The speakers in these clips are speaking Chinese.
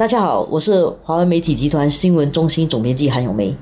大家好，我是华文媒体集团新闻中心总编辑韩永梅。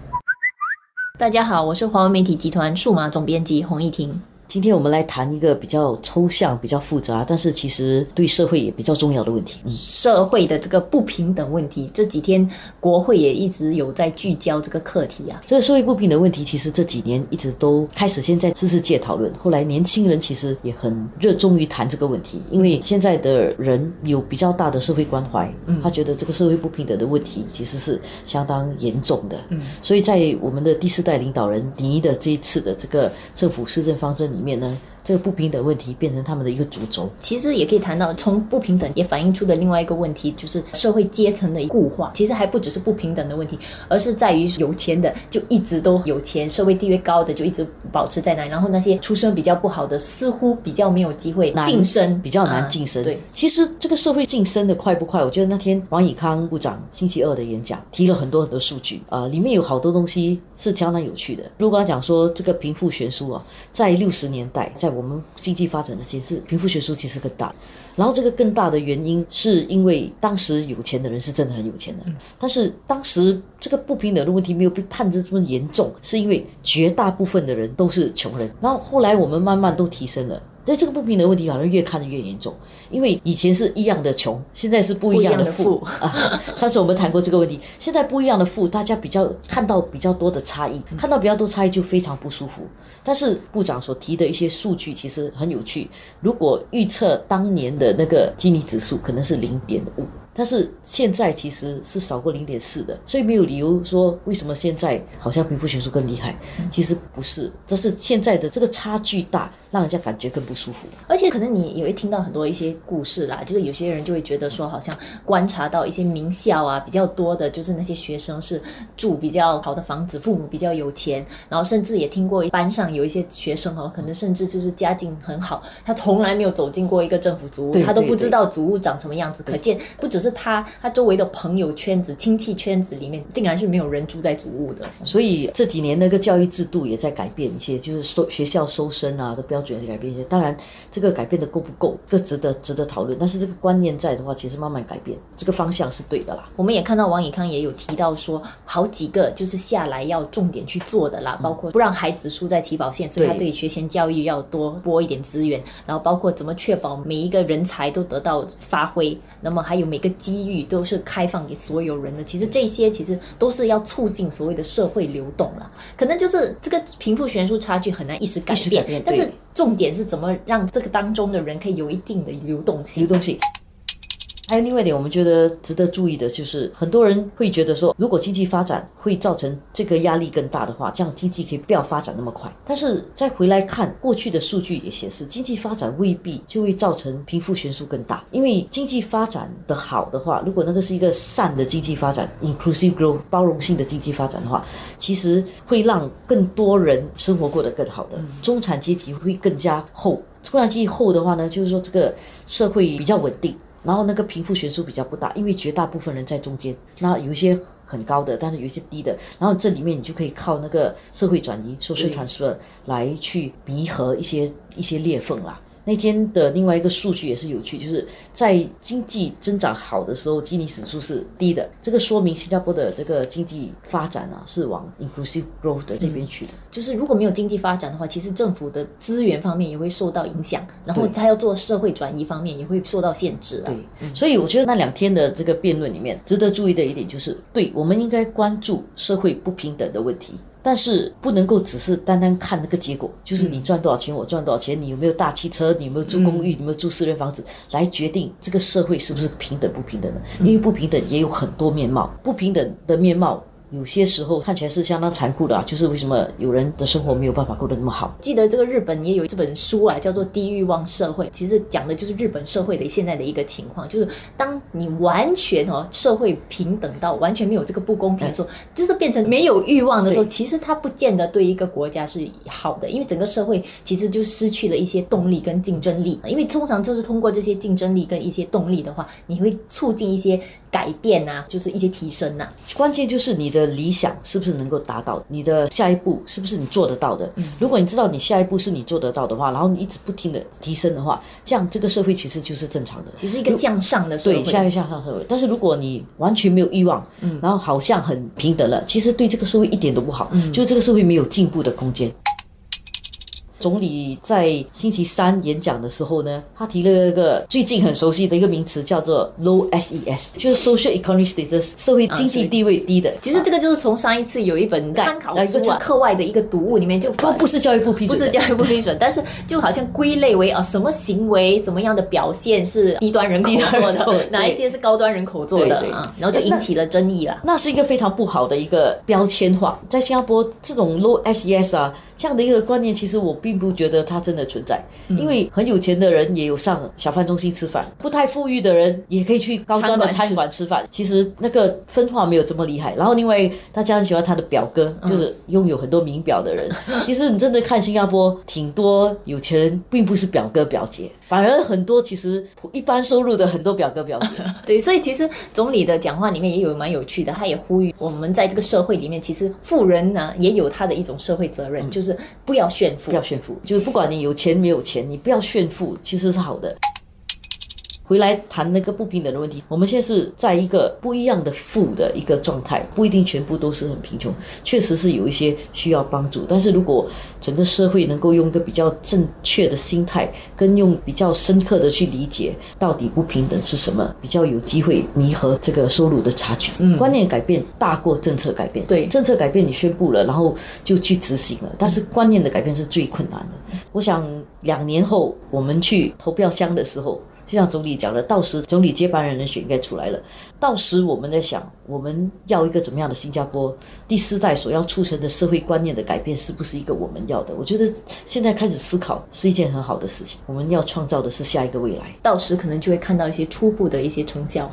大家好，我是华文媒体集团数码总编辑洪一婷。今天我们来谈一个比较抽象、比较复杂，但是其实对社会也比较重要的问题。嗯社会的这个不平等问题，这几天国会也一直有在聚焦这个课题啊。这个社会不平等问题，其实这几年一直都开始先在知识界讨论，后来年轻人其实也很热衷于谈这个问题，因为现在的人有比较大的社会关怀，嗯，他觉得这个社会不平等的问题其实是相当严重的，嗯，所以在我们的第四代领导人尼的这一次的这个政府施政方针里。里面呢？这个不平等问题变成他们的一个主轴，其实也可以谈到从不平等也反映出的另外一个问题，就是社会阶层的固化。其实还不只是不平等的问题，而是在于有钱的就一直都有钱，社会地位高的就一直保持在那，然后那些出身比较不好的似乎比较没有机会晋升，比较难晋升。对，其实这个社会晋升的快不快？我觉得那天王以康部长星期二的演讲提了很多很多数据啊，里面有好多东西是相当有趣的。如果讲说这个贫富悬殊啊，在六十年代，在我们经济发展这些是贫富悬殊其实更大，然后这个更大的原因是因为当时有钱的人是真的很有钱的，但是当时这个不平等的问题没有被判得这么严重，是因为绝大部分的人都是穷人，然后后来我们慢慢都提升了。所以这个不平等问题好像越看越严重，因为以前是一样的穷，现在是不一样的富啊。上次我们谈过这个问题，现在不一样的富，大家比较看到比较多的差异，看到比较多差异就非常不舒服。但是部长所提的一些数据其实很有趣，如果预测当年的那个基尼指数可能是零点五。但是现在其实是少过零点四的，所以没有理由说为什么现在好像贫富悬殊更厉害。其实不是，这是现在的这个差距大，让人家感觉更不舒服。而且可能你也会听到很多一些故事啦，就是有些人就会觉得说，好像观察到一些名校啊比较多的，就是那些学生是住比较好的房子，父母比较有钱，然后甚至也听过班上有一些学生哦，可能甚至就是家境很好，他从来没有走进过一个政府组屋，他都不知道组屋长什么样子。可见不只是。他他周围的朋友圈子、亲戚圈子里面，竟然是没有人住在祖屋的。所以这几年那个教育制度也在改变一些，就是收学校收生啊的标准也在改变一些。当然，这个改变的够不够，这值得值得讨论。但是这个观念在的话，其实慢慢改变，这个方向是对的啦。我们也看到王以康也有提到说，好几个就是下来要重点去做的啦，包括不让孩子输在起跑线，所以他对学前教育要多拨一点资源，然后包括怎么确保每一个人才都得到发挥，那么还有每个。机遇都是开放给所有人的，其实这些其实都是要促进所谓的社会流动了。可能就是这个贫富悬殊差距很难一时改变，但是重点是怎么让这个当中的人可以有一定的流动性。流动性。还有另外一点，我们觉得值得注意的就是，很多人会觉得说，如果经济发展会造成这个压力更大的话，这样经济可以不要发展那么快。但是再回来看过去的数据也显示，经济发展未必就会造成贫富悬殊更大。因为经济发展的好的话，如果那个是一个善的经济发展 （inclusive growth） 包容性的经济发展的话，其实会让更多人生活过得更好的，中产阶级会更加厚。中产阶级厚的话呢，就是说这个社会比较稳定。然后那个贫富悬殊比较不大，因为绝大部分人在中间。那有一些很高的，但是有一些低的。然后这里面你就可以靠那个社会转移 （social transfer） 来去弥合一些一些裂缝啦。那天的另外一个数据也是有趣，就是在经济增长好的时候，基尼指数是低的。这个说明新加坡的这个经济发展啊，是往 inclusive growth 的这边去的。就是如果没有经济发展的话，其实政府的资源方面也会受到影响，然后他要做社会转移方面也会受到限制对，所以我觉得那两天的这个辩论里面，值得注意的一点就是，对我们应该关注社会不平等的问题。但是不能够只是单单看那个结果，就是你赚多少钱，我赚多少钱，你有没有大汽车，你有没有住公寓，有没有住私人房子，来决定这个社会是不是平等不平等的？因为不平等也有很多面貌，不平等的面貌。有些时候看起来是相当残酷的啊，就是为什么有人的生活没有办法过得那么好？记得这个日本也有这本书啊，叫做《低欲望社会》，其实讲的就是日本社会的现在的一个情况，就是当你完全哦社会平等到完全没有这个不公平的时候，就是变成没有欲望的时候，其实它不见得对一个国家是好的，因为整个社会其实就失去了一些动力跟竞争力，因为通常就是通过这些竞争力跟一些动力的话，你会促进一些改变啊，就是一些提升呐、关键就是你的理想是不是能够达到，你的下一步是不是你做得到的。嗯如果你知道你下一步是你做得到的话，然后你一直不停的提升的话，这样这个社会其实就是正常的。其实一个向上的社会。对，下一个向上社会。但是如果你完全没有欲望，嗯，然后好像很平等了，其实对这个社会一点都不好，嗯，就是这个社会没有进步的空间。总理在星期三演讲的时候呢，他提了一个最近很熟悉的一个名词，叫做 low SES，就是 social economic status，社会经济地位低的。其实这个就是从上一次有一本参考书啊，课外的一个读物里面就 不不是教育部批准，不是教育部批准，但是就好像归类为 啊什么行为、什么样的表现是低端人口做的，哪一些是高端人口做的啊，然后就引起了争议了。那是一个非常不好的一个标签化，在新加坡这种 low SES 啊这样的一个观念，其实我。并不觉得它真的存在，因为很有钱的人也有上小贩中心吃饭，不太富裕的人也可以去高端的餐馆吃饭。其实那个分化没有这么厉害。然后另外大家很喜欢他的表哥，就是拥有很多名表的人。其实你真的看新加坡，挺多有钱人并不是表哥表姐，反而很多其实一般收入的很多表哥表姐。对，所以其实总理的讲话里面也有蛮有趣的，他也呼吁我们在这个社会里面，其实富人呢也有他的一种社会责任，就是不要炫富，不要炫。就是不管你有钱没有钱，你不要炫富，其实是好的。回来谈那个不平等的问题，我们现在是在一个不一样的富的一个状态，不一定全部都是很贫穷，确实是有一些需要帮助。但是如果整个社会能够用一个比较正确的心态，跟用比较深刻的去理解到底不平等是什么，比较有机会弥合这个收入的差距。嗯，观念改变大过政策改变。对，政策改变你宣布了，然后就去执行了，但是观念的改变是最困难的。我想两年后我们去投票箱的时候。就像总理讲的，到时总理接班人的选应该出来了。到时我们在想，我们要一个怎么样的新加坡？第四代所要促成的社会观念的改变，是不是一个我们要的？我觉得现在开始思考是一件很好的事情。我们要创造的是下一个未来。到时可能就会看到一些初步的一些成效。